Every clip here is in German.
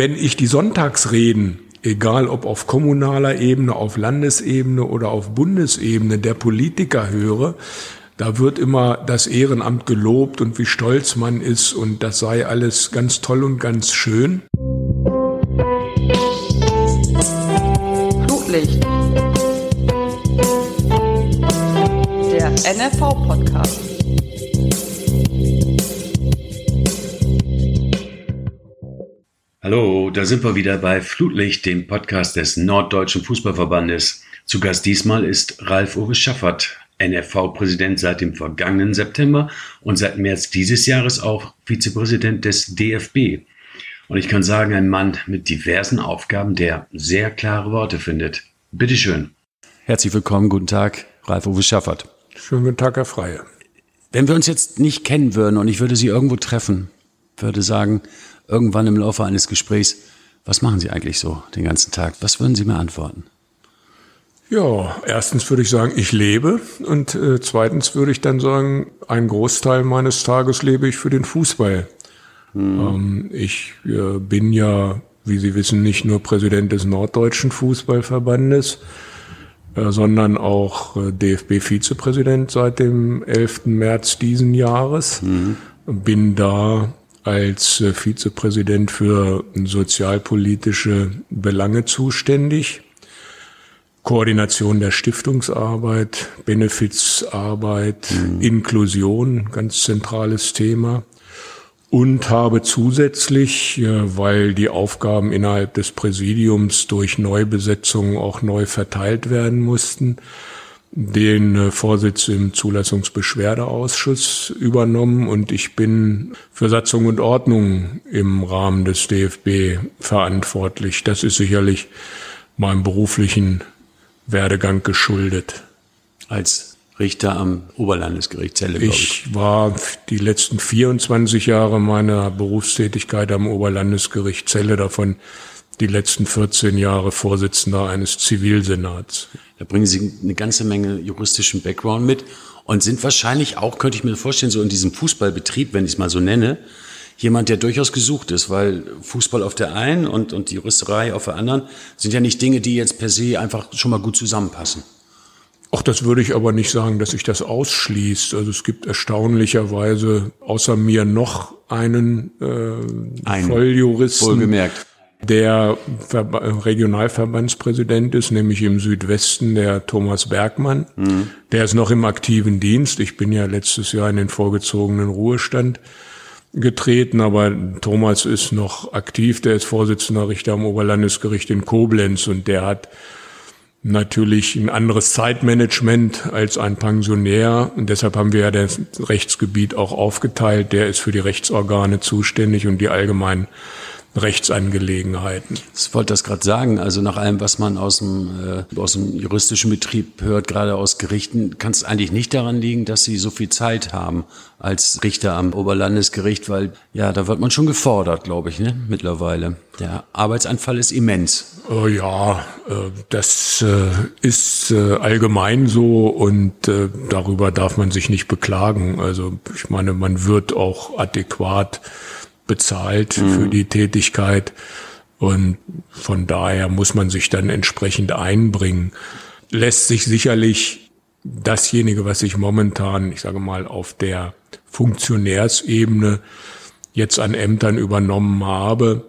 wenn ich die Sonntagsreden, egal ob auf kommunaler Ebene, auf Landesebene oder auf Bundesebene der Politiker höre, da wird immer das Ehrenamt gelobt und wie stolz man ist und das sei alles ganz toll und ganz schön. Flutlicht. Der NFV-Podcast. Hallo, da sind wir wieder bei Flutlicht, dem Podcast des Norddeutschen Fußballverbandes. Zu Gast diesmal ist Ralf Uwe Schaffert, NFV-Präsident seit dem vergangenen September und seit März dieses Jahres auch Vizepräsident des DFB. Und ich kann sagen, ein Mann mit diversen Aufgaben, der sehr klare Worte findet. Bitteschön. Herzlich willkommen, guten Tag, Ralf Uwe Schaffert. Schönen guten Tag, Herr Freie. Wenn wir uns jetzt nicht kennen würden und ich würde Sie irgendwo treffen, würde sagen, irgendwann im Laufe eines Gesprächs, was machen Sie eigentlich so den ganzen Tag? Was würden Sie mir antworten? Ja, erstens würde ich sagen, ich lebe und äh, zweitens würde ich dann sagen, ein Großteil meines Tages lebe ich für den Fußball. Mhm. Ähm, ich äh, bin ja, wie Sie wissen, nicht nur Präsident des Norddeutschen Fußballverbandes, äh, sondern auch äh, DFB-Vizepräsident seit dem 11. März diesen Jahres. Mhm. Bin da als äh, Vizepräsident für sozialpolitische Belange zuständig Koordination der Stiftungsarbeit, Benefizarbeit, mhm. Inklusion, ganz zentrales Thema. Und habe zusätzlich, weil die Aufgaben innerhalb des Präsidiums durch Neubesetzungen auch neu verteilt werden mussten, den äh, Vorsitz im Zulassungsbeschwerdeausschuss übernommen und ich bin für Satzung und Ordnung im Rahmen des DFB verantwortlich. Das ist sicherlich meinem beruflichen Werdegang geschuldet. Als Richter am Oberlandesgericht Celle, ich. ich war die letzten 24 Jahre meiner Berufstätigkeit am Oberlandesgericht Celle, davon die letzten 14 Jahre Vorsitzender eines Zivilsenats. Da bringen Sie eine ganze Menge juristischen Background mit und sind wahrscheinlich auch, könnte ich mir vorstellen, so in diesem Fußballbetrieb, wenn ich es mal so nenne, jemand, der durchaus gesucht ist, weil Fußball auf der einen und, und die Juristerei auf der anderen sind ja nicht Dinge, die jetzt per se einfach schon mal gut zusammenpassen. Ach, das würde ich aber nicht sagen, dass sich das ausschließt. Also es gibt erstaunlicherweise außer mir noch einen, äh, einen Volljuristen, wohlgemerkt. Der Ver Regionalverbandspräsident ist, nämlich im Südwesten der Thomas Bergmann. Mhm. Der ist noch im aktiven Dienst. Ich bin ja letztes Jahr in den vorgezogenen Ruhestand getreten, aber Thomas ist noch aktiv, der ist Vorsitzender Richter am Oberlandesgericht in Koblenz und der hat natürlich ein anderes Zeitmanagement als ein Pensionär und deshalb haben wir ja das Rechtsgebiet auch aufgeteilt. Der ist für die Rechtsorgane zuständig und die allgemeinen Rechtsangelegenheiten. Ich wollte das gerade sagen. Also nach allem, was man aus dem, äh, aus dem juristischen Betrieb hört, gerade aus Gerichten, kann es eigentlich nicht daran liegen, dass sie so viel Zeit haben als Richter am Oberlandesgericht, weil ja, da wird man schon gefordert, glaube ich, ne? mittlerweile. Der Arbeitsanfall ist immens. Äh, ja, äh, das äh, ist äh, allgemein so und äh, darüber darf man sich nicht beklagen. Also ich meine, man wird auch adäquat bezahlt mhm. für die Tätigkeit. Und von daher muss man sich dann entsprechend einbringen. Lässt sich sicherlich dasjenige, was ich momentan, ich sage mal, auf der Funktionärsebene jetzt an Ämtern übernommen habe,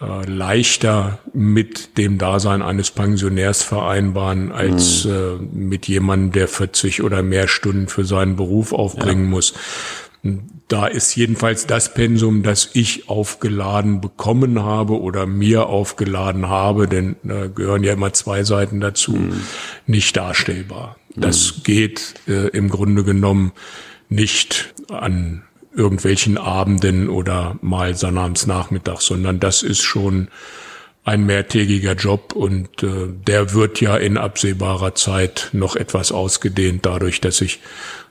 äh, leichter mit dem Dasein eines Pensionärs vereinbaren als mhm. äh, mit jemandem, der 40 oder mehr Stunden für seinen Beruf aufbringen ja. muss. Da ist jedenfalls das Pensum, das ich aufgeladen bekommen habe oder mir aufgeladen habe, denn da gehören ja immer zwei Seiten dazu, mhm. nicht darstellbar. Das mhm. geht äh, im Grunde genommen nicht an irgendwelchen Abenden oder mal sonnabends Nachmittag, sondern das ist schon ein mehrtägiger Job und äh, der wird ja in absehbarer Zeit noch etwas ausgedehnt dadurch, dass ich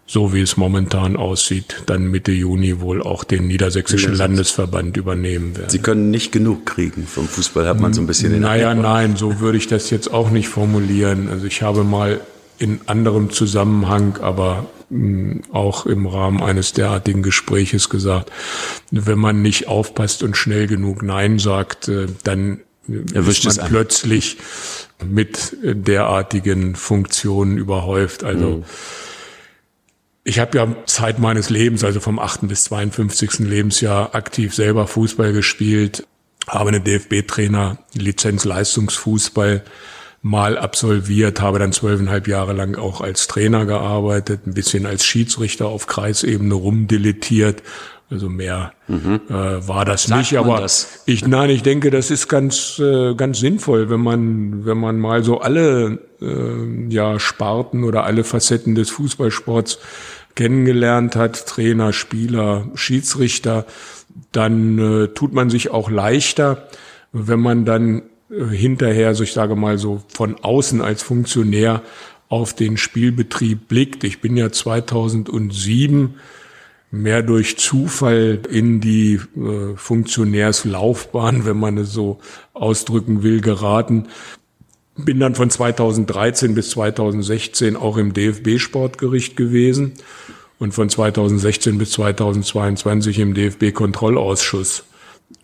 so wie es momentan aussieht, dann Mitte Juni wohl auch den niedersächsischen Landesverband übernehmen werden. Sie können nicht genug kriegen vom Fußball, hat man so ein bisschen den Naja, Eindruck. nein, so würde ich das jetzt auch nicht formulieren. Also ich habe mal in anderem Zusammenhang, aber mh, auch im Rahmen eines derartigen Gespräches gesagt, wenn man nicht aufpasst und schnell genug Nein sagt, äh, dann Erwischt ist man plötzlich mit derartigen Funktionen überhäuft. Also mhm. Ich habe ja Zeit meines Lebens, also vom 8. bis 52. Lebensjahr aktiv selber Fußball gespielt, habe eine DFB-Trainer, Lizenz Leistungsfußball mal absolviert, habe dann zwölfeinhalb Jahre lang auch als Trainer gearbeitet, ein bisschen als Schiedsrichter auf Kreisebene rumdilettiert. Also mehr mhm. äh, war das Sagt nicht, aber das? ich nein, ich denke, das ist ganz äh, ganz sinnvoll, wenn man wenn man mal so alle äh, ja Sparten oder alle Facetten des Fußballsports kennengelernt hat, Trainer, Spieler, Schiedsrichter, dann äh, tut man sich auch leichter, wenn man dann hinterher, so ich sage mal so von außen als Funktionär auf den Spielbetrieb blickt. Ich bin ja 2007 mehr durch Zufall in die äh, Funktionärslaufbahn, wenn man es so ausdrücken will, geraten. Bin dann von 2013 bis 2016 auch im DFB-Sportgericht gewesen und von 2016 bis 2022 im DFB-Kontrollausschuss.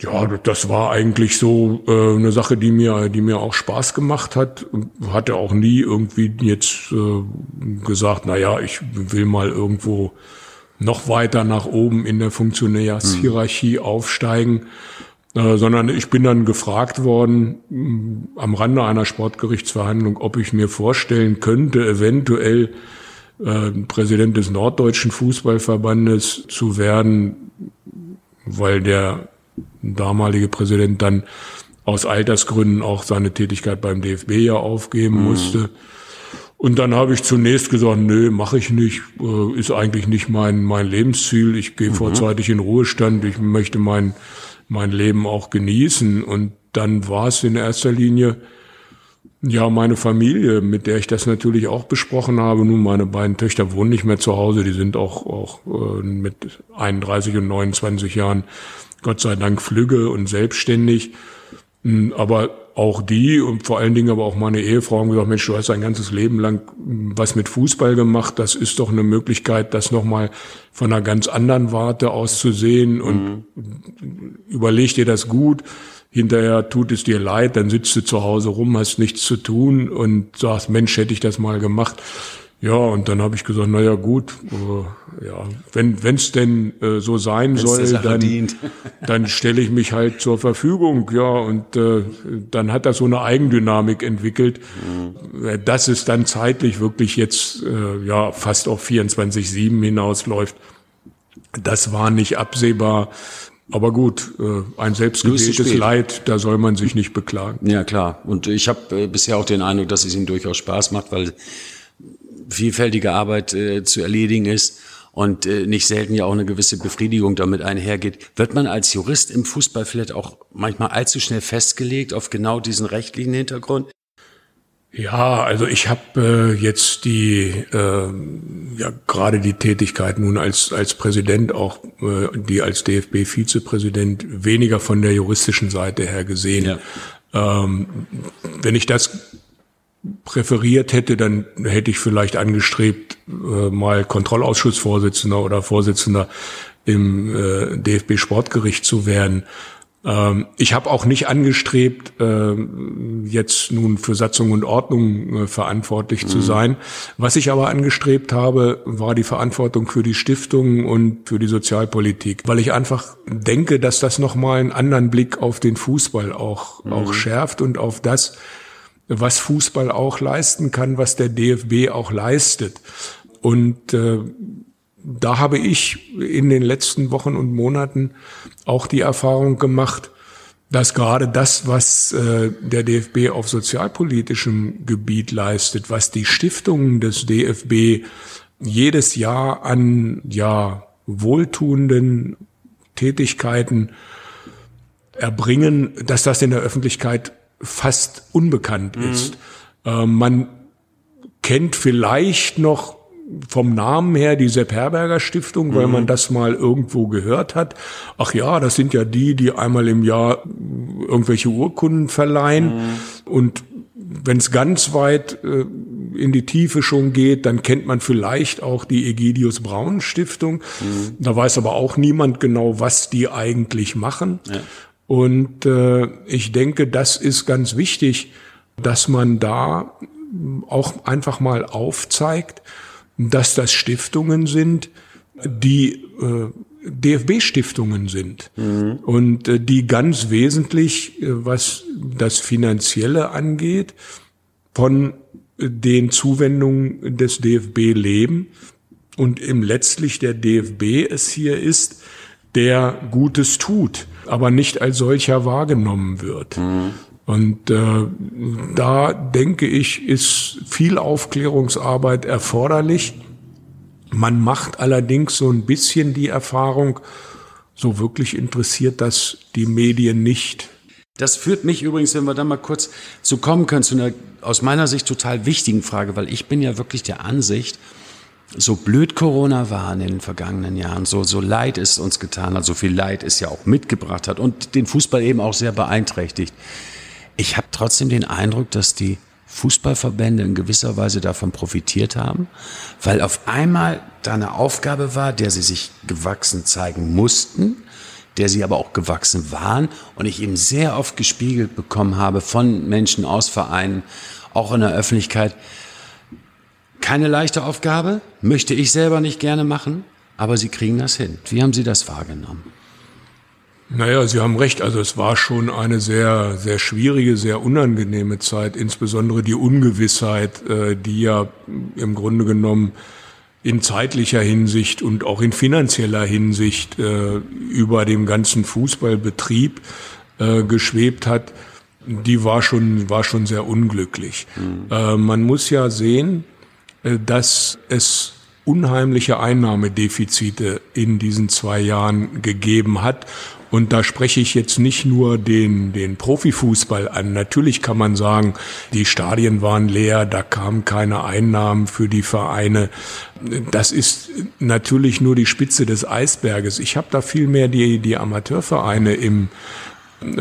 Ja, das war eigentlich so äh, eine Sache, die mir, die mir auch Spaß gemacht hat. Hatte auch nie irgendwie jetzt äh, gesagt, na ja, ich will mal irgendwo noch weiter nach oben in der Funktionärshierarchie mhm. aufsteigen, äh, sondern ich bin dann gefragt worden mh, am Rande einer Sportgerichtsverhandlung, ob ich mir vorstellen könnte, eventuell äh, Präsident des Norddeutschen Fußballverbandes zu werden, weil der damalige Präsident dann aus Altersgründen auch seine Tätigkeit beim DFB ja aufgeben mhm. musste. Und dann habe ich zunächst gesagt, nö, mache ich nicht, äh, ist eigentlich nicht mein, mein Lebensziel. Ich gehe mhm. vorzeitig in Ruhestand, ich möchte mein, mein Leben auch genießen. Und dann war es in erster Linie ja meine Familie, mit der ich das natürlich auch besprochen habe. Nun, meine beiden Töchter wohnen nicht mehr zu Hause, die sind auch, auch äh, mit 31 und 29 Jahren Gott sei Dank flügge und selbstständig. Hm, aber auch die und vor allen Dingen aber auch meine Ehefrau haben gesagt, Mensch, du hast ein ganzes Leben lang hm, was mit Fußball gemacht. Das ist doch eine Möglichkeit, das nochmal von einer ganz anderen Warte aus zu sehen und mhm. überleg dir das gut. Hinterher tut es dir leid, dann sitzt du zu Hause rum, hast nichts zu tun und sagst, Mensch, hätte ich das mal gemacht. Ja, und dann habe ich gesagt, na ja gut, äh, ja, wenn es denn äh, so sein Wenn's soll, dann, dann stelle ich mich halt zur Verfügung, ja, und äh, dann hat das so eine Eigendynamik entwickelt, mhm. Äh, dass es dann zeitlich wirklich jetzt äh, ja fast auf 24/7 hinausläuft. Das war nicht absehbar. Aber gut, äh, ein selbstgewähltes Leid, da soll man sich nicht beklagen. Ja, klar. Und ich habe äh, bisher auch den Eindruck, dass es ihm durchaus Spaß macht, weil vielfältige Arbeit äh, zu erledigen ist und äh, nicht selten ja auch eine gewisse Befriedigung damit einhergeht. Wird man als Jurist im Fußball vielleicht auch manchmal allzu schnell festgelegt auf genau diesen rechtlichen Hintergrund? Ja, also ich habe äh, jetzt die äh, ja gerade die Tätigkeit nun als als Präsident auch äh, die als DFB Vizepräsident weniger von der juristischen Seite her gesehen. Ja. Ähm, wenn ich das präferiert hätte, dann hätte ich vielleicht angestrebt, äh, mal Kontrollausschussvorsitzender oder Vorsitzender im äh, DFB Sportgericht zu werden. Ähm, ich habe auch nicht angestrebt, äh, jetzt nun für Satzung und Ordnung äh, verantwortlich mhm. zu sein. Was ich aber angestrebt habe, war die Verantwortung für die Stiftung und für die Sozialpolitik, weil ich einfach denke, dass das nochmal einen anderen Blick auf den Fußball auch, mhm. auch schärft und auf das, was Fußball auch leisten kann, was der DFB auch leistet. Und äh, da habe ich in den letzten Wochen und Monaten auch die Erfahrung gemacht, dass gerade das, was äh, der DFB auf sozialpolitischem Gebiet leistet, was die Stiftungen des DFB jedes Jahr an ja wohltuenden Tätigkeiten erbringen, dass das in der Öffentlichkeit fast unbekannt mhm. ist. Äh, man kennt vielleicht noch vom Namen her die Sepp Herberger Stiftung, weil mhm. man das mal irgendwo gehört hat. Ach ja, das sind ja die, die einmal im Jahr irgendwelche Urkunden verleihen. Mhm. Und wenn es ganz weit äh, in die Tiefe schon geht, dann kennt man vielleicht auch die Egidius Braun Stiftung. Mhm. Da weiß aber auch niemand genau, was die eigentlich machen. Ja. Und äh, ich denke, das ist ganz wichtig, dass man da auch einfach mal aufzeigt, dass das Stiftungen sind, die äh, DFB-Stiftungen sind mhm. und äh, die ganz wesentlich, äh, was das Finanzielle angeht, von den Zuwendungen des DFB leben und im letztlich der DFB es hier ist, der Gutes tut, aber nicht als solcher wahrgenommen wird. Mhm. Und äh, da denke ich, ist viel Aufklärungsarbeit erforderlich. Man macht allerdings so ein bisschen die Erfahrung, so wirklich interessiert das die Medien nicht. Das führt mich übrigens, wenn wir da mal kurz zu kommen können, zu einer aus meiner Sicht total wichtigen Frage, weil ich bin ja wirklich der Ansicht, so blöd Corona war in den vergangenen Jahren, so, so leid es uns getan hat, so viel Leid es ja auch mitgebracht hat und den Fußball eben auch sehr beeinträchtigt. Ich habe trotzdem den Eindruck, dass die Fußballverbände in gewisser Weise davon profitiert haben, weil auf einmal da eine Aufgabe war, der sie sich gewachsen zeigen mussten, der sie aber auch gewachsen waren und ich eben sehr oft gespiegelt bekommen habe von Menschen aus Vereinen, auch in der Öffentlichkeit. Keine leichte Aufgabe, möchte ich selber nicht gerne machen, aber sie kriegen das hin. Wie haben Sie das wahrgenommen? Naja, Sie haben recht. Also es war schon eine sehr, sehr schwierige, sehr unangenehme Zeit, insbesondere die Ungewissheit, äh, die ja im Grunde genommen in zeitlicher Hinsicht und auch in finanzieller Hinsicht äh, über dem ganzen Fußballbetrieb äh, geschwebt hat, die war schon, war schon sehr unglücklich. Mhm. man muss ja sehen, dass es unheimliche Einnahmedefizite in diesen zwei Jahren gegeben hat und da spreche ich jetzt nicht nur den, den Profifußball an. Natürlich kann man sagen, die Stadien waren leer, da kamen keine Einnahmen für die Vereine. Das ist natürlich nur die Spitze des Eisberges. Ich habe da viel mehr die, die Amateurvereine im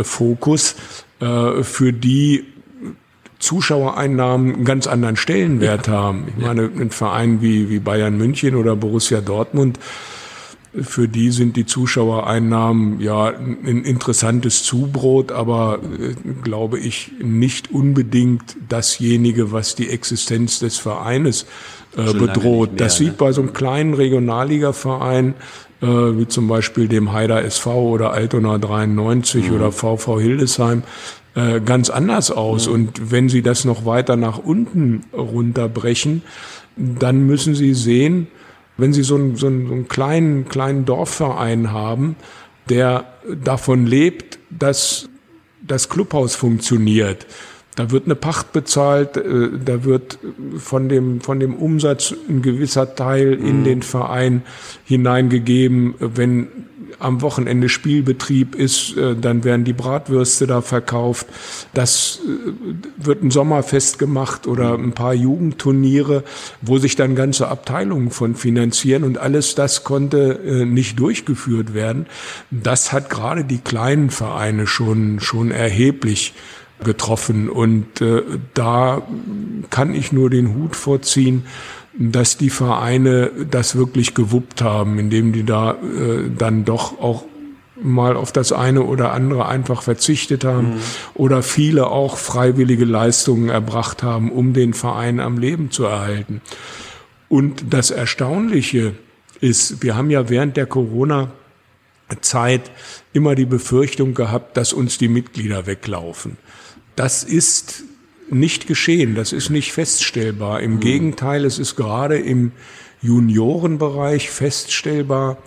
Fokus, äh, für die Zuschauereinnahmen einen ganz anderen Stellenwert ja. haben. Ich meine, ein Verein wie, wie Bayern München oder Borussia Dortmund, für die sind die Zuschauereinnahmen ja ein interessantes Zubrot, aber äh, glaube ich nicht unbedingt dasjenige, was die Existenz des Vereines äh, bedroht. Mehr, das sieht ne? bei so einem kleinen Regionalligaverein äh, wie zum Beispiel dem Haider SV oder Altona 93 mhm. oder VV Hildesheim äh, ganz anders aus. Mhm. Und wenn Sie das noch weiter nach unten runterbrechen, dann müssen Sie sehen, wenn Sie so einen, so einen, so einen kleinen, kleinen Dorfverein haben, der davon lebt, dass das Clubhaus funktioniert, da wird eine Pacht bezahlt, äh, da wird von dem, von dem Umsatz ein gewisser Teil in mhm. den Verein hineingegeben. Wenn am Wochenende Spielbetrieb ist, äh, dann werden die Bratwürste da verkauft. Das äh, wird ein Sommerfest gemacht oder ein paar Jugendturniere, wo sich dann ganze Abteilungen von finanzieren und alles das konnte äh, nicht durchgeführt werden. Das hat gerade die kleinen Vereine schon, schon erheblich getroffen und da kann ich nur den Hut vorziehen, dass die Vereine das wirklich gewuppt haben, indem die da äh, dann doch auch mal auf das eine oder andere einfach verzichtet haben mhm. oder viele auch freiwillige Leistungen erbracht haben, um den Verein am Leben zu erhalten. Und das Erstaunliche ist, wir haben ja während der Corona-Zeit immer die Befürchtung gehabt, dass uns die Mitglieder weglaufen. Das ist nicht geschehen. Das ist nicht feststellbar. Im mhm. Gegenteil, es ist gerade im Juniorenbereich feststellbar,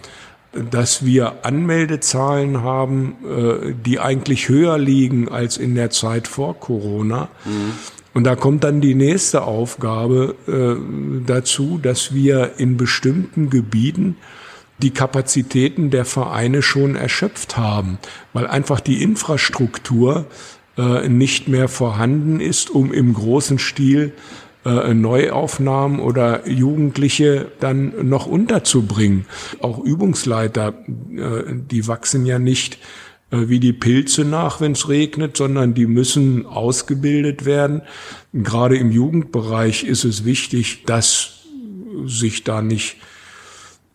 dass wir Anmeldezahlen haben, äh, die eigentlich höher liegen als in der Zeit vor Corona. Mhm. Und da kommt dann die nächste Aufgabe äh, dazu, dass wir in bestimmten Gebieten die Kapazitäten der Vereine schon erschöpft haben, weil einfach die Infrastruktur äh, nicht mehr vorhanden ist, um im großen Stil äh, Neuaufnahmen oder Jugendliche dann noch unterzubringen. Auch Übungsleiter, äh, die wachsen ja nicht äh, wie die Pilze nach, wenn es regnet, sondern die müssen ausgebildet werden. Gerade im Jugendbereich ist es wichtig, dass sich da nicht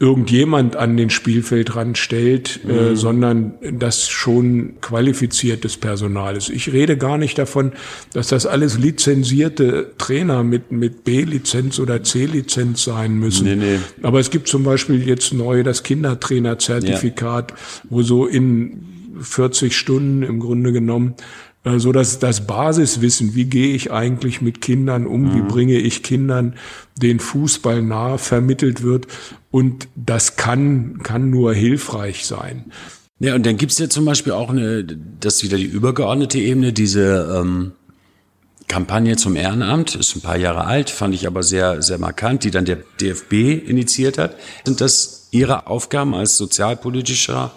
irgendjemand an den Spielfeldrand stellt, äh, mhm. äh, sondern das schon qualifiziertes Personal ist. Ich rede gar nicht davon, dass das alles lizenzierte Trainer mit, mit B-Lizenz oder C-Lizenz sein müssen. Nee, nee. Aber es gibt zum Beispiel jetzt neu das Kindertrainer-Zertifikat, ja. wo so in 40 Stunden im Grunde genommen so dass das Basiswissen, wie gehe ich eigentlich mit Kindern um, mhm. wie bringe ich Kindern den Fußball nahe, vermittelt wird. Und das kann, kann nur hilfreich sein. Ja, und dann gibt's ja zum Beispiel auch eine, das ist wieder die übergeordnete Ebene, diese ähm, Kampagne zum Ehrenamt, ist ein paar Jahre alt, fand ich aber sehr, sehr markant, die dann der DFB initiiert hat. Sind das Ihre Aufgaben als sozialpolitischer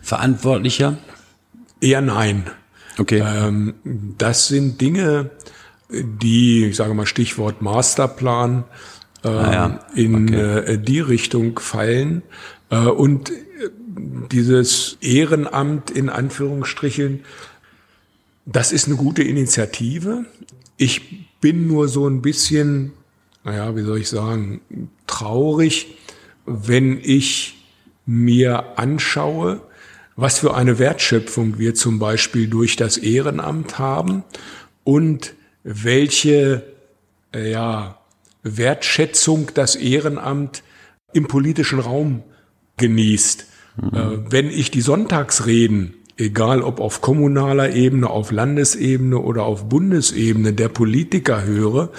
Verantwortlicher? Eher nein. Okay. Ähm, das sind Dinge, die, ich sage mal Stichwort Masterplan, äh, ah ja. in okay. äh, die Richtung fallen. Äh, und dieses Ehrenamt in Anführungsstrichen, das ist eine gute Initiative. Ich bin nur so ein bisschen, naja, wie soll ich sagen, traurig, wenn ich mir anschaue, was für eine Wertschöpfung wir zum Beispiel durch das Ehrenamt haben und welche äh, ja, Wertschätzung das Ehrenamt im politischen Raum genießt. Mhm. Wenn ich die Sonntagsreden, egal ob auf kommunaler Ebene, auf Landesebene oder auf Bundesebene der Politiker höre,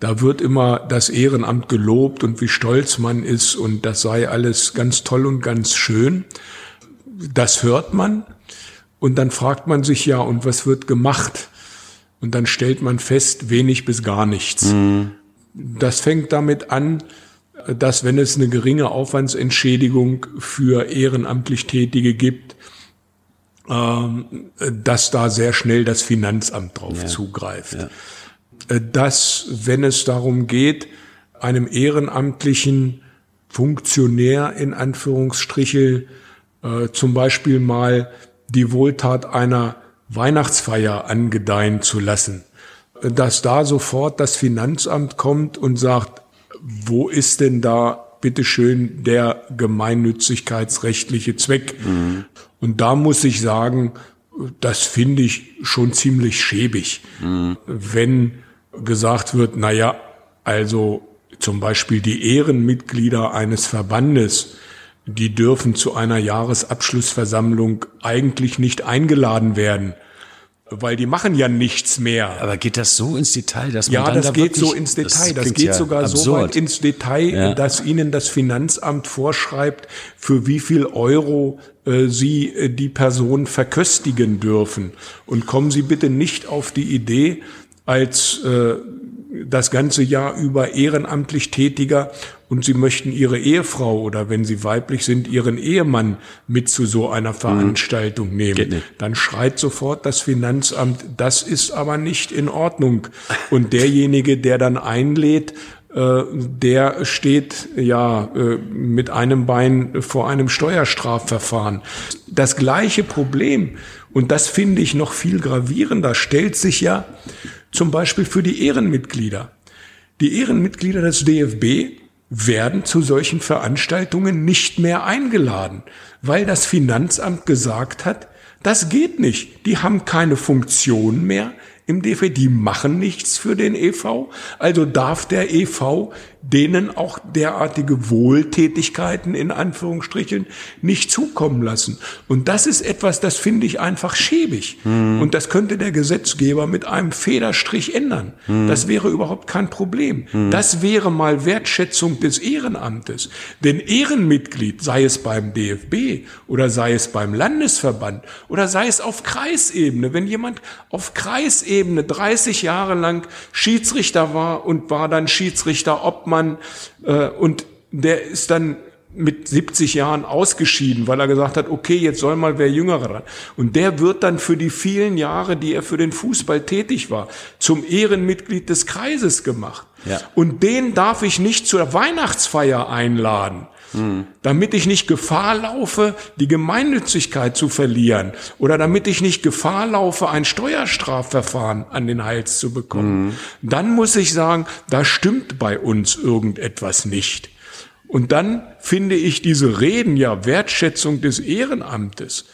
da wird immer das Ehrenamt gelobt und wie stolz man ist und das sei alles ganz toll und ganz schön das hört man und dann fragt man sich ja, und was wird gemacht? Und dann stellt man fest, wenig bis gar nichts. Mhm. Das fängt damit an, dass wenn es eine geringe Aufwandsentschädigung für ehrenamtlich Tätige gibt, ähm, dass da sehr schnell das Finanzamt drauf ja. zugreift. Ja. Äh, dass, wenn es darum geht, einem ehrenamtlichen Funktionär in Anführungsstriche äh, zum Beispiel mal die Wohltat einer Weihnachtsfeier angedeihen zu lassen, dass da sofort das Finanzamt kommt und sagt, wo ist denn da bitteschön der gemeinnützigkeitsrechtliche Zweck? Mhm. Und da muss ich sagen, das finde ich schon ziemlich schäbig, mhm. wenn gesagt wird, na ja, also zum Beispiel die Ehrenmitglieder eines Verbandes, die dürfen zu einer Jahresabschlussversammlung eigentlich nicht eingeladen werden, weil die machen ja nichts mehr. Aber geht das so ins Detail, dass man ja, dann das da geht so ins Detail. Das, das geht ja sogar absurd. so weit ins Detail, ja. dass ihnen das Finanzamt vorschreibt, für wie viel Euro äh, sie äh, die Person verköstigen dürfen. Und kommen Sie bitte nicht auf die Idee, als äh, das ganze Jahr über ehrenamtlich Tätiger und Sie möchten Ihre Ehefrau oder wenn Sie weiblich sind, Ihren Ehemann mit zu so einer Veranstaltung mhm. nehmen, dann schreit sofort das Finanzamt, das ist aber nicht in Ordnung. Und derjenige, der dann einlädt, äh, der steht ja äh, mit einem Bein vor einem Steuerstrafverfahren. Das gleiche Problem, und das finde ich noch viel gravierender, stellt sich ja zum Beispiel für die Ehrenmitglieder. Die Ehrenmitglieder des DFB werden zu solchen Veranstaltungen nicht mehr eingeladen, weil das Finanzamt gesagt hat, das geht nicht. Die haben keine Funktion mehr im DFB, die machen nichts für den EV. Also darf der EV denen auch derartige Wohltätigkeiten in Anführungsstrichen nicht zukommen lassen. Und das ist etwas, das finde ich einfach schäbig. Mhm. Und das könnte der Gesetzgeber mit einem Federstrich ändern. Mhm. Das wäre überhaupt kein Problem. Mhm. Das wäre mal Wertschätzung des Ehrenamtes. Denn Ehrenmitglied, sei es beim DFB oder sei es beim Landesverband oder sei es auf Kreisebene, wenn jemand auf Kreisebene 30 Jahre lang Schiedsrichter war und war dann Schiedsrichter Obmann Mann, äh, und der ist dann mit 70 Jahren ausgeschieden, weil er gesagt hat, okay, jetzt soll mal wer Jüngerer ran. Und der wird dann für die vielen Jahre, die er für den Fußball tätig war, zum Ehrenmitglied des Kreises gemacht. Ja. Und den darf ich nicht zur Weihnachtsfeier einladen, Mhm. Damit ich nicht Gefahr laufe, die Gemeinnützigkeit zu verlieren oder damit ich nicht Gefahr laufe, ein Steuerstrafverfahren an den Hals zu bekommen, mhm. dann muss ich sagen, da stimmt bei uns irgendetwas nicht. Und dann finde ich diese Reden ja Wertschätzung des Ehrenamtes.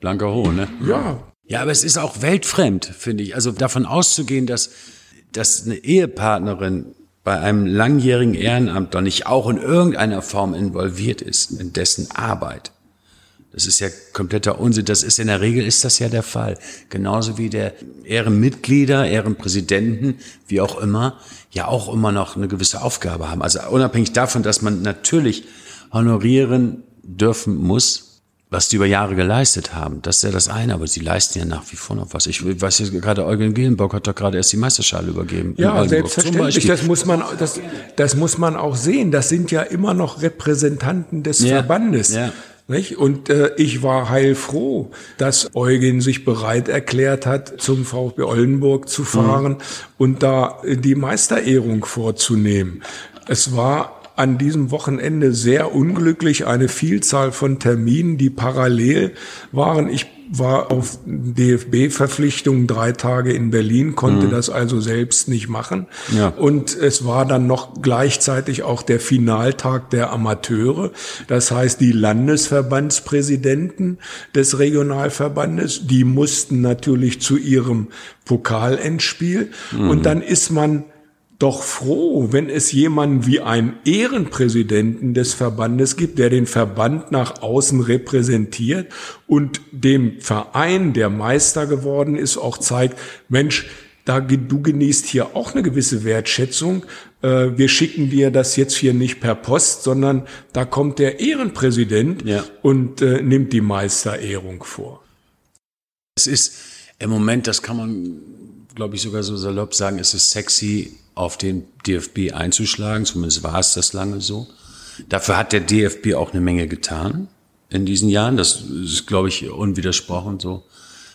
Blanker Hohn, ne? Ja. Ja, aber es ist auch weltfremd, finde ich. Also davon auszugehen, dass, dass eine Ehepartnerin bei einem langjährigen Ehrenamt doch nicht auch in irgendeiner Form involviert ist in dessen Arbeit. Das ist ja kompletter Unsinn. Das ist in der Regel ist das ja der Fall. Genauso wie der Ehrenmitglieder, Ehrenpräsidenten, wie auch immer, ja auch immer noch eine gewisse Aufgabe haben. Also unabhängig davon, dass man natürlich honorieren dürfen muss, was die über Jahre geleistet haben. Das ist ja das eine, aber sie leisten ja nach wie vor noch was. Ich weiß jetzt gerade, Eugen Gehlenbock hat doch gerade erst die Meisterschale übergeben. Ja, selbstverständlich. Das muss man, das, das muss man auch sehen. Das sind ja immer noch Repräsentanten des ja, Verbandes. Ja. Nicht? Und äh, ich war heilfroh, dass Eugen sich bereit erklärt hat, zum VfB Oldenburg zu fahren mhm. und da die Meisterehrung vorzunehmen. Es war an diesem Wochenende sehr unglücklich eine Vielzahl von Terminen, die parallel waren. Ich war auf DFB-Verpflichtungen drei Tage in Berlin, konnte mhm. das also selbst nicht machen. Ja. Und es war dann noch gleichzeitig auch der Finaltag der Amateure. Das heißt, die Landesverbandspräsidenten des Regionalverbandes, die mussten natürlich zu ihrem Pokalendspiel. Mhm. Und dann ist man doch froh, wenn es jemanden wie einen Ehrenpräsidenten des Verbandes gibt, der den Verband nach außen repräsentiert und dem Verein, der Meister geworden ist, auch zeigt, Mensch, da, du genießt hier auch eine gewisse Wertschätzung. Äh, wir schicken dir das jetzt hier nicht per Post, sondern da kommt der Ehrenpräsident ja. und äh, nimmt die Meisterehrung vor. Es ist im Moment, das kann man, glaube ich, sogar so salopp sagen, es ist sexy, auf den DFB einzuschlagen. Zumindest war es das lange so. Dafür hat der DFB auch eine Menge getan in diesen Jahren. Das ist, glaube ich, unwidersprochen so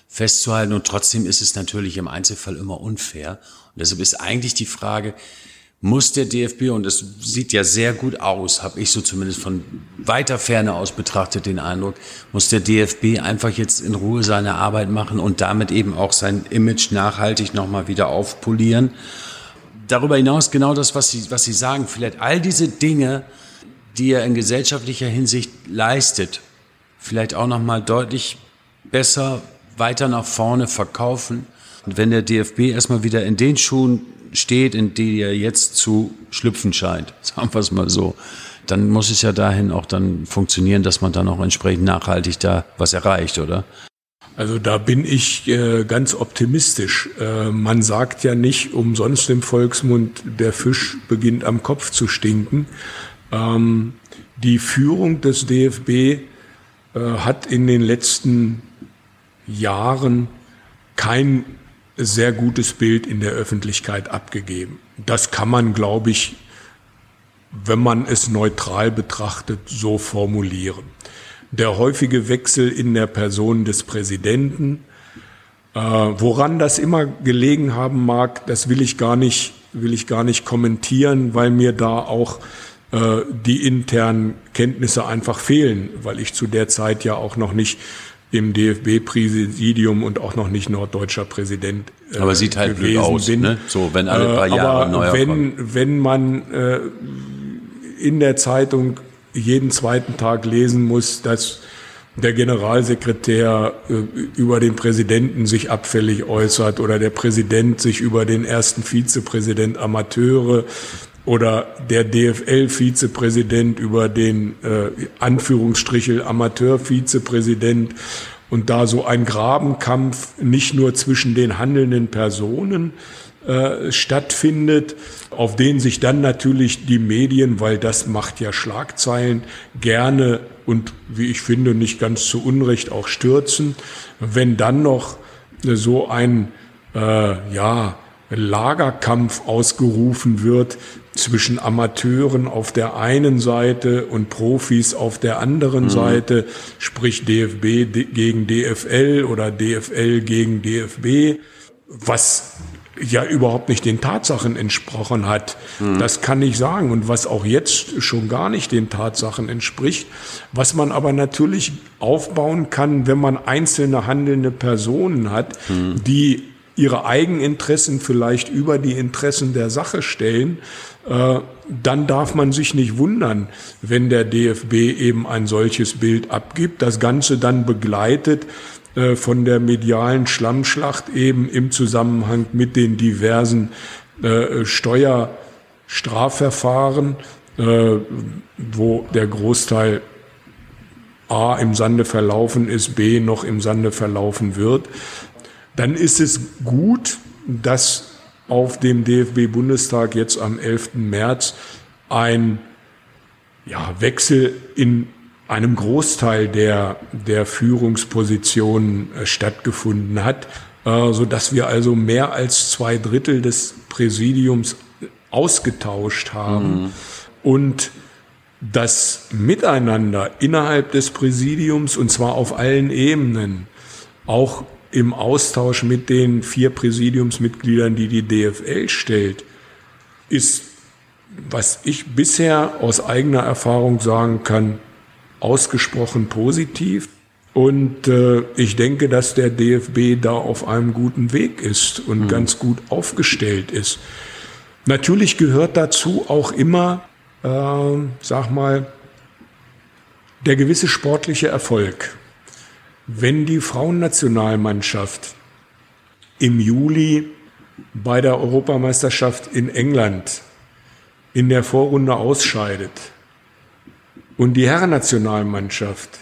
festzuhalten. Und trotzdem ist es natürlich im Einzelfall immer unfair. Und deshalb ist eigentlich die Frage, muss der DFB, und das sieht ja sehr gut aus, habe ich so zumindest von weiter Ferne aus betrachtet den Eindruck, muss der DFB einfach jetzt in Ruhe seine Arbeit machen und damit eben auch sein Image nachhaltig nochmal wieder aufpolieren darüber hinaus genau das, was Sie, was Sie sagen, vielleicht all diese Dinge, die er in gesellschaftlicher Hinsicht leistet, vielleicht auch noch mal deutlich besser weiter nach vorne verkaufen. Und wenn der DFB erstmal wieder in den Schuhen steht, in die er jetzt zu schlüpfen scheint, sagen wir es mal so, dann muss es ja dahin auch dann funktionieren, dass man dann auch entsprechend nachhaltig da was erreicht, oder? Also da bin ich äh, ganz optimistisch. Äh, man sagt ja nicht umsonst im Volksmund, der Fisch beginnt am Kopf zu stinken. Ähm, die Führung des DFB äh, hat in den letzten Jahren kein sehr gutes Bild in der Öffentlichkeit abgegeben. Das kann man, glaube ich, wenn man es neutral betrachtet, so formulieren der häufige Wechsel in der Person des Präsidenten. Äh, woran das immer gelegen haben mag, das will ich gar nicht, will ich gar nicht kommentieren, weil mir da auch äh, die internen Kenntnisse einfach fehlen, weil ich zu der Zeit ja auch noch nicht im DFB-Präsidium und auch noch nicht norddeutscher Präsident äh, Aber sieht halt gewesen aus, bin. Ne? So, wenn alle paar Jahre Aber neuer wenn, kommt. wenn man äh, in der Zeitung jeden zweiten Tag lesen muss, dass der Generalsekretär äh, über den Präsidenten sich abfällig äußert oder der Präsident sich über den ersten Vizepräsident Amateure oder der DFL-Vizepräsident über den äh, Anführungsstrichel Amateur-Vizepräsident. Und da so ein Grabenkampf nicht nur zwischen den handelnden Personen, äh, stattfindet, auf den sich dann natürlich die Medien, weil das macht ja Schlagzeilen, gerne und wie ich finde nicht ganz zu Unrecht auch stürzen. Wenn dann noch so ein äh, ja Lagerkampf ausgerufen wird zwischen Amateuren auf der einen Seite und Profis auf der anderen mhm. Seite, sprich DFB gegen DFL oder DFL gegen DFB was ja überhaupt nicht den Tatsachen entsprochen hat. Mhm. Das kann ich sagen. Und was auch jetzt schon gar nicht den Tatsachen entspricht. Was man aber natürlich aufbauen kann, wenn man einzelne handelnde Personen hat, mhm. die ihre Eigeninteressen vielleicht über die Interessen der Sache stellen, äh, dann darf man sich nicht wundern, wenn der DFB eben ein solches Bild abgibt, das Ganze dann begleitet äh, von der medialen Schlammschlacht eben im Zusammenhang mit den diversen äh, Steuerstrafverfahren, äh, wo der Großteil A im Sande verlaufen ist, B noch im Sande verlaufen wird dann ist es gut, dass auf dem DFB-Bundestag jetzt am 11. März ein ja, Wechsel in einem Großteil der, der Führungspositionen äh, stattgefunden hat, äh, so dass wir also mehr als zwei Drittel des Präsidiums ausgetauscht haben mhm. und das Miteinander innerhalb des Präsidiums und zwar auf allen Ebenen auch im Austausch mit den vier Präsidiumsmitgliedern, die die DFL stellt, ist, was ich bisher aus eigener Erfahrung sagen kann, ausgesprochen positiv. Und äh, ich denke, dass der DFB da auf einem guten Weg ist und mhm. ganz gut aufgestellt ist. Natürlich gehört dazu auch immer, äh, sag mal, der gewisse sportliche Erfolg. Wenn die Frauennationalmannschaft im Juli bei der Europameisterschaft in England in der Vorrunde ausscheidet und die Herrennationalmannschaft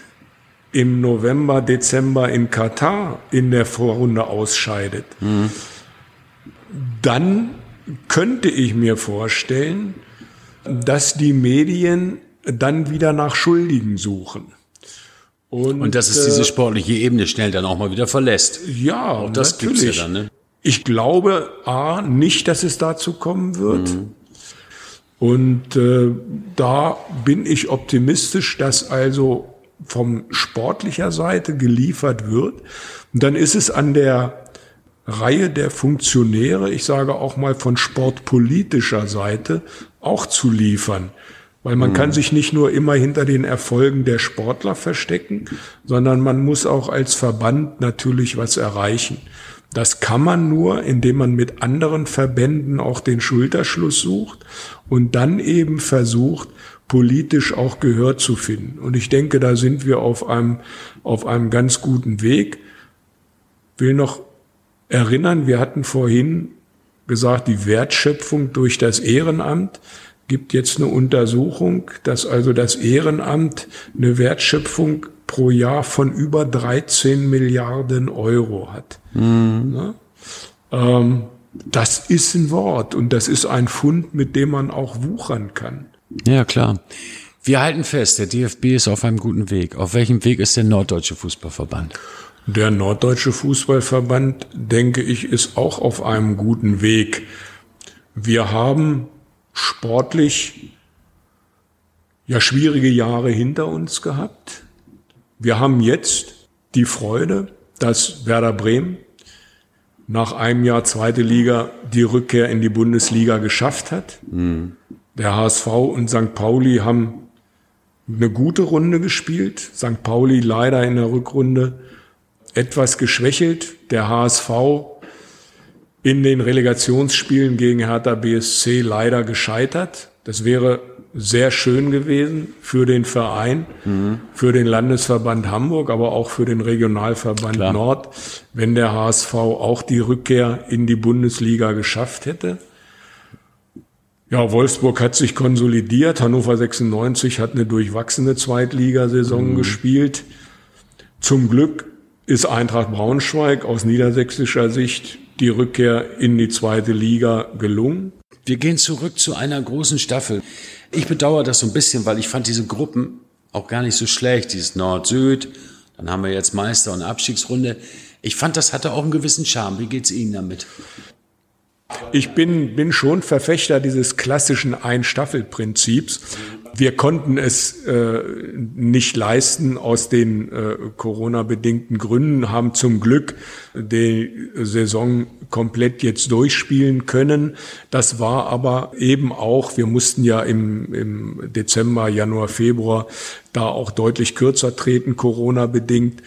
im November, Dezember in Katar in der Vorrunde ausscheidet, mhm. dann könnte ich mir vorstellen, dass die Medien dann wieder nach Schuldigen suchen. Und, und dass es diese äh, sportliche Ebene schnell dann auch mal wieder verlässt. Ja, auch das natürlich. gibt's ja dann. Ne? Ich glaube a nicht, dass es dazu kommen wird. Mhm. Und äh, da bin ich optimistisch, dass also vom sportlicher Seite geliefert wird. Und dann ist es an der Reihe der Funktionäre, ich sage auch mal von sportpolitischer Seite, auch zu liefern. Weil man mhm. kann sich nicht nur immer hinter den Erfolgen der Sportler verstecken, sondern man muss auch als Verband natürlich was erreichen. Das kann man nur, indem man mit anderen Verbänden auch den Schulterschluss sucht und dann eben versucht, politisch auch Gehör zu finden. Und ich denke, da sind wir auf einem, auf einem ganz guten Weg. Will noch erinnern, wir hatten vorhin gesagt, die Wertschöpfung durch das Ehrenamt gibt jetzt eine Untersuchung, dass also das Ehrenamt eine Wertschöpfung pro Jahr von über 13 Milliarden Euro hat. Mhm. Ne? Ähm, das ist ein Wort und das ist ein Fund, mit dem man auch wuchern kann. Ja, klar. Wir halten fest, der DFB ist auf einem guten Weg. Auf welchem Weg ist der Norddeutsche Fußballverband? Der Norddeutsche Fußballverband, denke ich, ist auch auf einem guten Weg. Wir haben sportlich ja schwierige Jahre hinter uns gehabt. Wir haben jetzt die Freude, dass Werder Bremen nach einem Jahr zweite Liga die Rückkehr in die Bundesliga geschafft hat. Mhm. Der HSV und St. Pauli haben eine gute Runde gespielt. St. Pauli leider in der Rückrunde etwas geschwächelt. Der HSV in den Relegationsspielen gegen Hertha BSC leider gescheitert. Das wäre sehr schön gewesen für den Verein, mhm. für den Landesverband Hamburg, aber auch für den Regionalverband Klar. Nord, wenn der HSV auch die Rückkehr in die Bundesliga geschafft hätte. Ja, Wolfsburg hat sich konsolidiert. Hannover 96 hat eine durchwachsene Zweitligasaison mhm. gespielt. Zum Glück ist Eintracht Braunschweig aus niedersächsischer Sicht die Rückkehr in die zweite Liga gelungen. Wir gehen zurück zu einer großen Staffel. Ich bedauere das so ein bisschen, weil ich fand diese Gruppen auch gar nicht so schlecht. Dieses Nord-Süd, dann haben wir jetzt Meister- und Abstiegsrunde. Ich fand, das hatte auch einen gewissen Charme. Wie geht's Ihnen damit? Ich bin, bin schon Verfechter dieses klassischen Ein-Staffel-Prinzips. Wir konnten es äh, nicht leisten aus den äh, Corona-bedingten Gründen, haben zum Glück die Saison komplett jetzt durchspielen können. Das war aber eben auch, wir mussten ja im, im Dezember, Januar, Februar da auch deutlich kürzer treten, Corona-bedingt.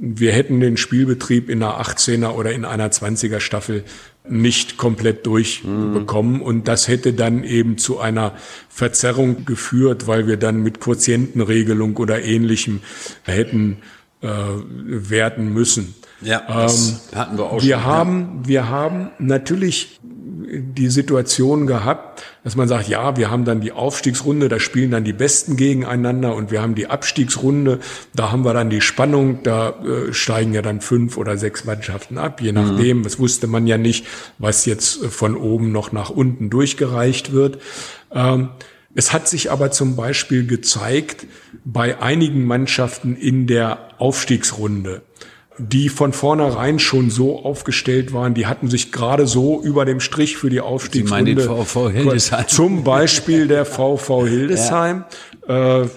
Wir hätten den Spielbetrieb in einer 18er oder in einer 20er Staffel nicht komplett durchbekommen. Mhm. Und das hätte dann eben zu einer Verzerrung geführt, weil wir dann mit Quotientenregelung oder ähnlichem hätten äh, werden müssen. Ja, das ähm, hatten wir auch wir schon. Haben, ja. Wir haben natürlich die Situation gehabt, dass man sagt, ja, wir haben dann die Aufstiegsrunde, da spielen dann die Besten gegeneinander und wir haben die Abstiegsrunde, da haben wir dann die Spannung, da äh, steigen ja dann fünf oder sechs Mannschaften ab, je nachdem. Mhm. Das wusste man ja nicht, was jetzt von oben noch nach unten durchgereicht wird. Ähm, es hat sich aber zum Beispiel gezeigt, bei einigen Mannschaften in der Aufstiegsrunde, die von vornherein schon so aufgestellt waren, die hatten sich gerade so über dem Strich für die Aufstiegsrunde. Sie meinen VV Hildesheim. Zum Beispiel der VV Hildesheim. Ja. Äh,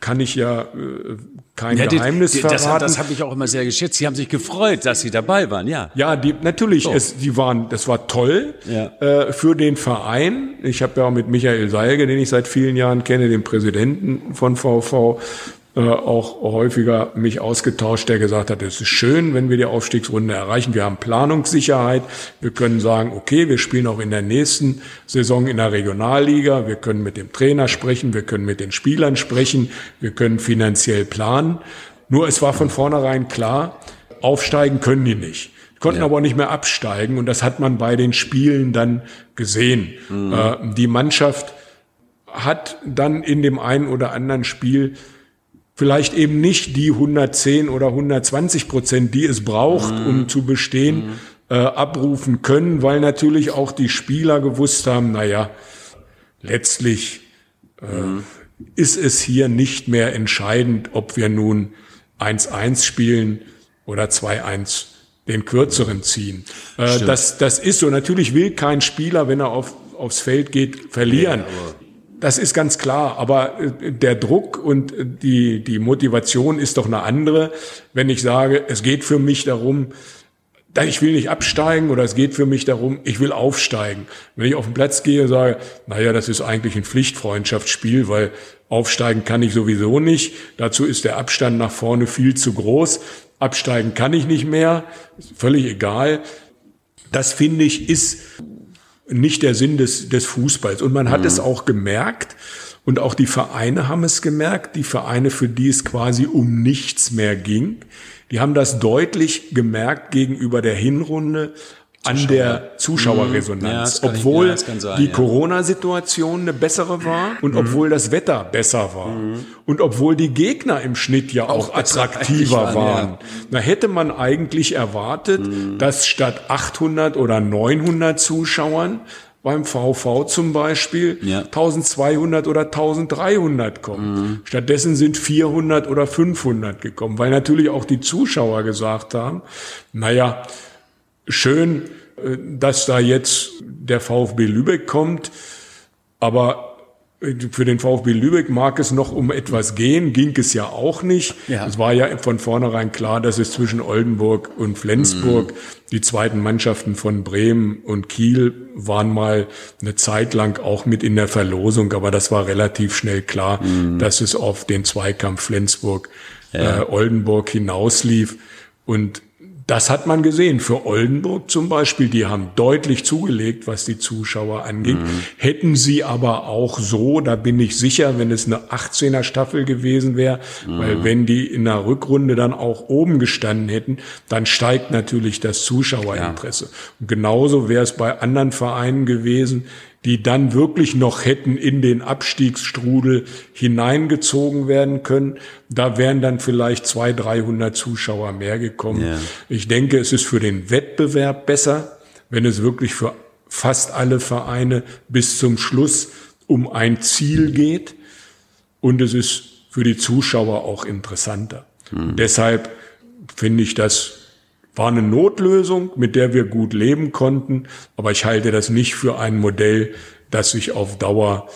kann ich ja äh, kein ja, Geheimnis die, die, verraten. Das, das habe ich auch immer sehr geschätzt. Sie haben sich gefreut, dass Sie dabei waren, ja. Ja, die, natürlich. So. Es, die waren, das war toll ja. äh, für den Verein. Ich habe ja auch mit Michael Seilge, den ich seit vielen Jahren kenne, dem Präsidenten von VV, auch häufiger mich ausgetauscht, der gesagt hat, es ist schön, wenn wir die Aufstiegsrunde erreichen. Wir haben Planungssicherheit. Wir können sagen, okay, wir spielen auch in der nächsten Saison in der Regionalliga. Wir können mit dem Trainer sprechen. Wir können mit den Spielern sprechen. Wir können finanziell planen. Nur es war von vornherein klar, aufsteigen können die nicht konnten ja. aber auch nicht mehr absteigen und das hat man bei den Spielen dann gesehen. Mhm. Äh, die Mannschaft hat dann in dem einen oder anderen Spiel vielleicht eben nicht die 110 oder 120 Prozent, die es braucht, mhm. um zu bestehen, mhm. äh, abrufen können, weil natürlich auch die Spieler gewusst haben, naja, letztlich äh, mhm. ist es hier nicht mehr entscheidend, ob wir nun 1-1 spielen oder 2-1 den kürzeren ziehen. Äh, das, das ist so. Natürlich will kein Spieler, wenn er auf, aufs Feld geht, verlieren. Nee, das ist ganz klar, aber äh, der Druck und äh, die, die Motivation ist doch eine andere, wenn ich sage, es geht für mich darum, ich will nicht absteigen oder es geht für mich darum, ich will aufsteigen. Wenn ich auf den Platz gehe und sage, naja, das ist eigentlich ein Pflichtfreundschaftsspiel, weil aufsteigen kann ich sowieso nicht. Dazu ist der Abstand nach vorne viel zu groß. Absteigen kann ich nicht mehr. völlig egal. Das finde ich ist nicht der Sinn des, des Fußballs. Und man hat mhm. es auch gemerkt, und auch die Vereine haben es gemerkt, die Vereine, für die es quasi um nichts mehr ging, die haben das deutlich gemerkt gegenüber der Hinrunde, an der Zuschauerresonanz, ja, obwohl ich, ja, sein, die ja. Corona-Situation eine bessere war und mhm. obwohl das Wetter besser war mhm. und obwohl die Gegner im Schnitt ja auch, auch attraktiver waren. waren. Da hätte man eigentlich erwartet, mhm. dass statt 800 oder 900 Zuschauern beim VV zum Beispiel ja. 1200 oder 1300 kommen. Mhm. Stattdessen sind 400 oder 500 gekommen, weil natürlich auch die Zuschauer gesagt haben, naja, schön, äh, dass da jetzt der VfB Lübeck kommt, aber äh, für den VfB Lübeck mag es noch um etwas gehen, ging es ja auch nicht. Ja. Es war ja von vornherein klar, dass es zwischen Oldenburg und Flensburg, mhm. die zweiten Mannschaften von Bremen und Kiel, waren mal eine Zeit lang auch mit in der Verlosung, aber das war relativ schnell klar, mhm. dass es auf den Zweikampf Flensburg, ja. äh, hinauslief. Und das hat man gesehen. Für Oldenburg zum Beispiel, die haben deutlich zugelegt, was die Zuschauer angeht. Mhm. Hätten sie aber auch so, da bin ich sicher, wenn es eine 18er Staffel gewesen wäre, mhm. weil wenn die in der Rückrunde dann auch oben gestanden hätten, dann steigt natürlich das Zuschauerinteresse. Ja. Und genauso wäre es bei anderen Vereinen gewesen, die dann wirklich noch hätten in den Abstiegsstrudel hineingezogen werden können. Da wären dann vielleicht zwei, dreihundert Zuschauer mehr gekommen. Ja. Ich denke, es ist für den Wettbewerb besser, wenn es wirklich für fast alle Vereine bis zum Schluss um ein Ziel geht. Und es ist für die Zuschauer auch interessanter. Hm. Deshalb finde ich das war eine Notlösung, mit der wir gut leben konnten, aber ich halte das nicht für ein Modell, das sich auf Dauer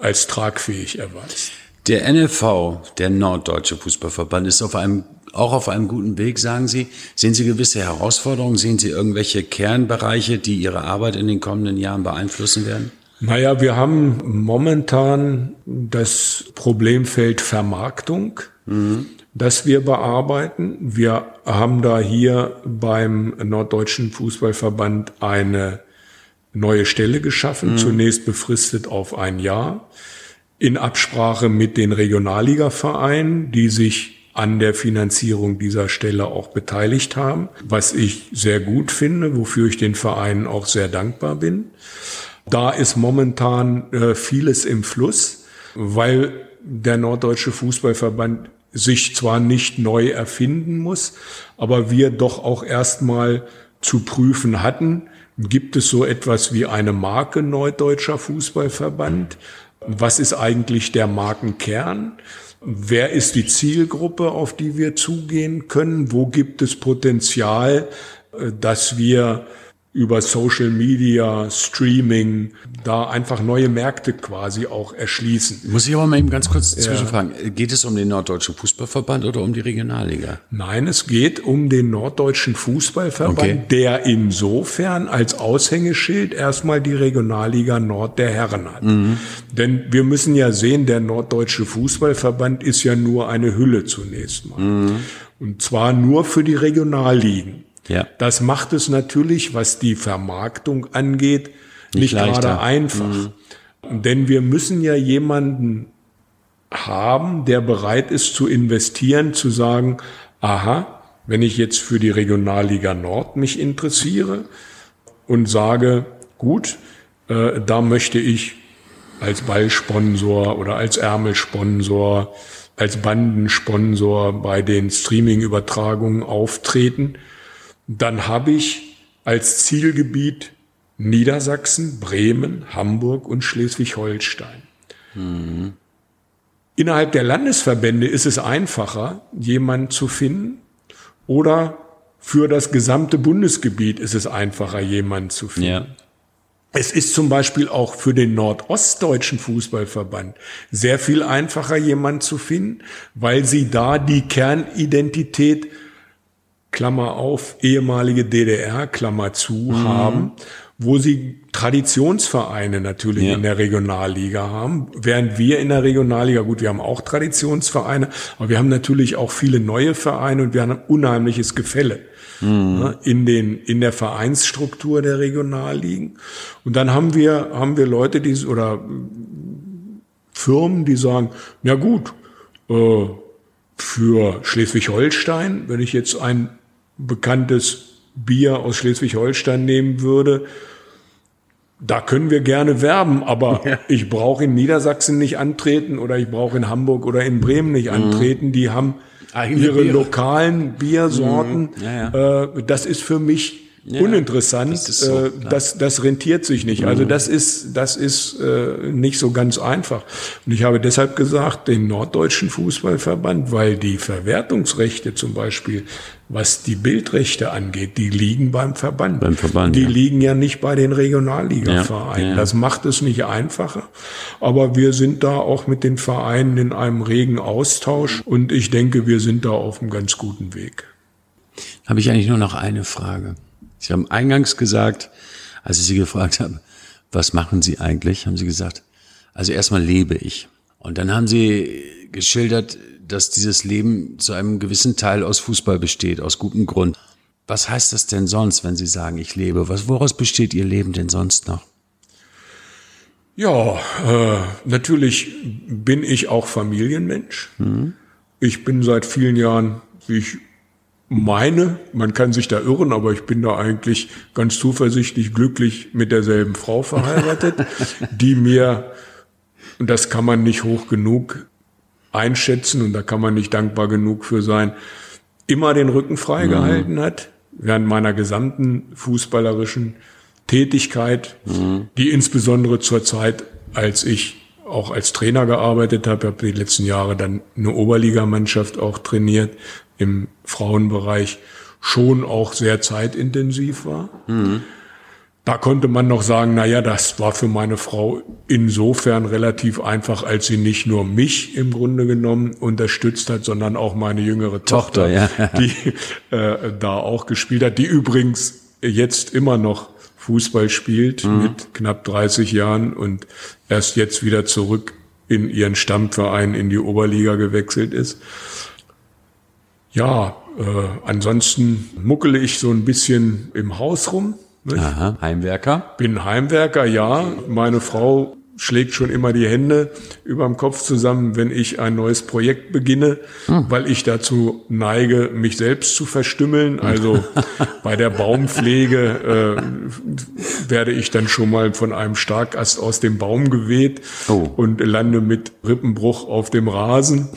als tragfähig erweist. Der NFV, der Norddeutsche Fußballverband, ist auf einem, auch auf einem guten Weg, sagen Sie. Sehen Sie gewisse Herausforderungen? Sehen Sie irgendwelche Kernbereiche, die Ihre Arbeit in den kommenden Jahren beeinflussen werden? Naja, wir haben momentan das Problemfeld Vermarktung, mhm. Das wir bearbeiten. Wir haben da hier beim Norddeutschen Fußballverband eine neue Stelle geschaffen, mhm. zunächst befristet auf ein Jahr, in Absprache mit den Regionalligavereinen, die sich an der Finanzierung dieser Stelle auch beteiligt haben, was ich sehr gut finde, wofür ich den Vereinen auch sehr dankbar bin. Da ist momentan äh, vieles im Fluss, weil der Norddeutsche Fußballverband sich zwar nicht neu erfinden muss, aber wir doch auch erstmal zu prüfen hatten, Gibt es so etwas wie eine Marke Neudeutscher Fußballverband? Was ist eigentlich der Markenkern? Wer ist die Zielgruppe, auf die wir zugehen können? Wo gibt es Potenzial, äh, dass wir über Social Media, Streaming, da einfach neue Märkte quasi auch erschließen. Muss ich aber mal eben ganz kurz zwischenfragen. Ja. Geht es um den Norddeutschen Fußballverband oder um die Regionalliga? Nein, es geht um den Norddeutschen Fußballverband, okay. der insofern als Aushängeschild erstmal die Regionalliga Nord der Herren hat. Mhm. Denn wir müssen ja sehen, der Norddeutsche Fußballverband ist ja nur eine Hülle zunächst mal. Mhm. Und zwar nur für die Regionalligen. Ja. Das macht es natürlich, was die Vermarktung angeht, nicht, nicht gerade einfach. Mhm. Denn wir müssen ja jemanden haben, der bereit ist zu investieren, zu sagen, aha, wenn ich jetzt für die Regionalliga Nord mich interessiere und sage, gut, äh, da möchte ich als Ballsponsor oder als Ärmelsponsor, als Bandensponsor bei den Streaming-Übertragungen auftreten, dann habe ich als Zielgebiet Niedersachsen, Bremen, Hamburg und Schleswig-Holstein. Mhm. Innerhalb der Landesverbände ist es einfacher, jemanden zu finden oder für das gesamte Bundesgebiet ist es einfacher, jemanden zu finden. Ja. Es ist zum Beispiel auch für den Nordostdeutschen Fußballverband sehr viel einfacher, jemanden zu finden, weil sie da die Kernidentität Klammer auf, ehemalige DDR, Klammer zu, mhm. haben, wo sie Traditionsvereine natürlich ja. in der Regionalliga haben, während wir in der Regionalliga, gut, wir haben auch Traditionsvereine, aber wir haben natürlich auch viele neue Vereine und wir haben ein unheimliches Gefälle mhm. in den in der Vereinsstruktur der Regionalligen. Und dann haben wir haben wir Leute, die oder Firmen, die sagen, ja gut, äh, für Schleswig-Holstein, wenn ich jetzt ein bekanntes Bier aus Schleswig-Holstein nehmen würde, da können wir gerne werben, aber ja. ich brauche in Niedersachsen nicht antreten oder ich brauche in Hamburg oder in Bremen nicht mhm. antreten. Die haben Eigene ihre Biere. lokalen Biersorten. Mhm. Ja, ja. Äh, das ist für mich ja, uninteressant. Das, so, äh, das, das rentiert sich nicht. Also mhm. das ist, das ist äh, nicht so ganz einfach. Und ich habe deshalb gesagt, den Norddeutschen Fußballverband, weil die Verwertungsrechte zum Beispiel, was die Bildrechte angeht, die liegen beim Verband. Beim Verband die ja. liegen ja nicht bei den Regionalligavereinen. Ja, das macht es nicht einfacher. Aber wir sind da auch mit den Vereinen in einem regen Austausch und ich denke, wir sind da auf einem ganz guten Weg. Habe ich eigentlich nur noch eine Frage. Sie haben eingangs gesagt, als ich Sie gefragt habe, was machen Sie eigentlich, haben Sie gesagt, also erstmal lebe ich. Und dann haben Sie geschildert, dass dieses Leben zu einem gewissen Teil aus Fußball besteht, aus gutem Grund. Was heißt das denn sonst, wenn Sie sagen, ich lebe? Was, woraus besteht Ihr Leben denn sonst noch? Ja, äh, natürlich bin ich auch Familienmensch. Mhm. Ich bin seit vielen Jahren, wie ich meine, man kann sich da irren, aber ich bin da eigentlich ganz zuversichtlich glücklich mit derselben Frau verheiratet, die mir, und das kann man nicht hoch genug einschätzen und da kann man nicht dankbar genug für sein, immer den Rücken freigehalten mhm. hat, während meiner gesamten fußballerischen Tätigkeit, mhm. die insbesondere zur Zeit, als ich auch als Trainer gearbeitet habe, habe die letzten Jahre dann eine Oberligamannschaft auch trainiert, im Frauenbereich schon auch sehr zeitintensiv war. Mhm. Da konnte man noch sagen, na ja, das war für meine Frau insofern relativ einfach, als sie nicht nur mich im Grunde genommen unterstützt hat, sondern auch meine jüngere Tochter, Tochter ja. die äh, da auch gespielt hat, die übrigens jetzt immer noch Fußball spielt mhm. mit knapp 30 Jahren und erst jetzt wieder zurück in ihren Stammverein in die Oberliga gewechselt ist. Ja, äh, ansonsten muckele ich so ein bisschen im Haus rum. Nicht? Aha, Heimwerker? Bin Heimwerker, ja. Meine Frau schlägt schon immer die Hände über dem Kopf zusammen, wenn ich ein neues Projekt beginne, hm. weil ich dazu neige, mich selbst zu verstümmeln. Also bei der Baumpflege äh, werde ich dann schon mal von einem Starkast aus dem Baum geweht oh. und lande mit Rippenbruch auf dem Rasen.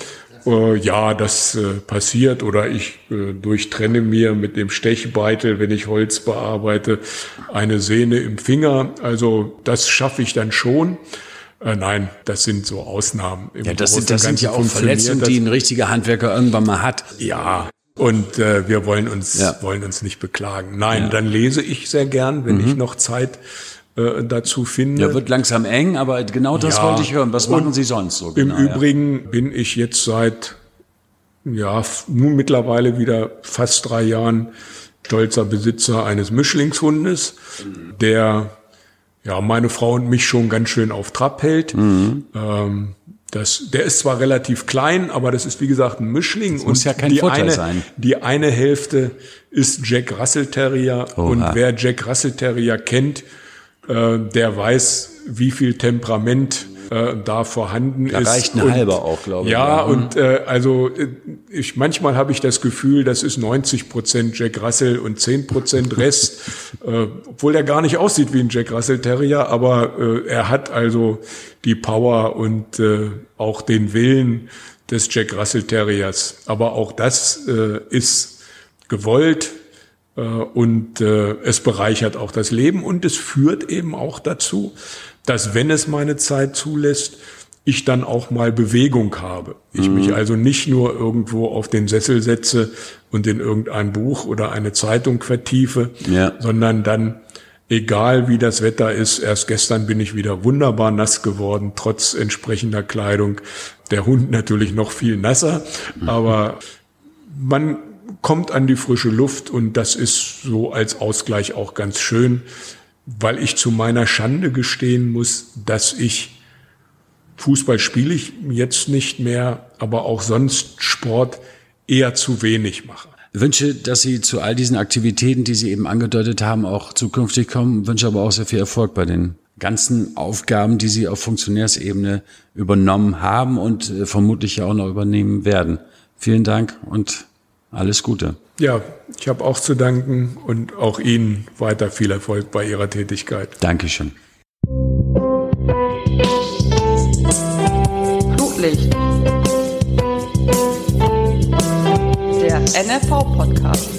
Äh, ja, das äh, passiert oder ich äh, durchtrenne mir mit dem Stechbeitel, wenn ich Holz bearbeite, eine Sehne im Finger. Also das schaffe ich dann schon. Äh, nein, das sind so Ausnahmen. Im ja, das sind, das sind ja auch Verletzungen, die ein richtiger Handwerker irgendwann mal hat. Ja, und äh, wir wollen uns ja. wollen uns nicht beklagen. Nein, ja. dann lese ich sehr gern, wenn mhm. ich noch Zeit äh, dazu finde. Ja, wird langsam eng, aber genau das ja, wollte ich hören. Was machen Sie sonst so? Genau, Im Übrigen ja. bin ich jetzt seit, ja, nun mittlerweile wieder fast drei Jahren stolzer Besitzer eines Mischlingshundes, der ja meine Frau und mich schon ganz schön auf Trab hält. Mhm. Ähm, das, der ist zwar relativ klein, aber das ist wie gesagt ein Mischling das muss ja die Vorteil eine, sein. Die eine Hälfte ist Jack Russell Terrier Oha. und wer Jack Russell Terrier kennt, äh, der weiß, wie viel Temperament äh, da vorhanden da ist. Da reicht eine und, halbe auch, glaube ich. Ja, und äh, also äh, ich manchmal habe ich das Gefühl, das ist 90 Prozent Jack Russell und 10 Prozent Rest, äh, obwohl er gar nicht aussieht wie ein Jack Russell Terrier, aber äh, er hat also die Power und äh, auch den Willen des Jack Russell Terriers. Aber auch das äh, ist gewollt und äh, es bereichert auch das Leben und es führt eben auch dazu, dass wenn es meine Zeit zulässt, ich dann auch mal Bewegung habe. Ich mhm. mich also nicht nur irgendwo auf den Sessel setze und in irgendein Buch oder eine Zeitung vertiefe, ja. sondern dann, egal wie das Wetter ist, erst gestern bin ich wieder wunderbar nass geworden, trotz entsprechender Kleidung. Der Hund natürlich noch viel nasser, mhm. aber man kommt an die frische Luft und das ist so als Ausgleich auch ganz schön, weil ich zu meiner Schande gestehen muss, dass ich Fußball spiele ich jetzt nicht mehr, aber auch sonst Sport eher zu wenig mache. Ich wünsche, dass Sie zu all diesen Aktivitäten, die Sie eben angedeutet haben, auch zukünftig kommen. Ich wünsche aber auch sehr viel Erfolg bei den ganzen Aufgaben, die Sie auf Funktionärsebene übernommen haben und äh, vermutlich auch noch übernehmen werden. Vielen Dank und alles Gute. Ja, ich habe auch zu danken und auch Ihnen weiter viel Erfolg bei Ihrer Tätigkeit. Dankeschön. Flutlicht. Der NFV-Podcast.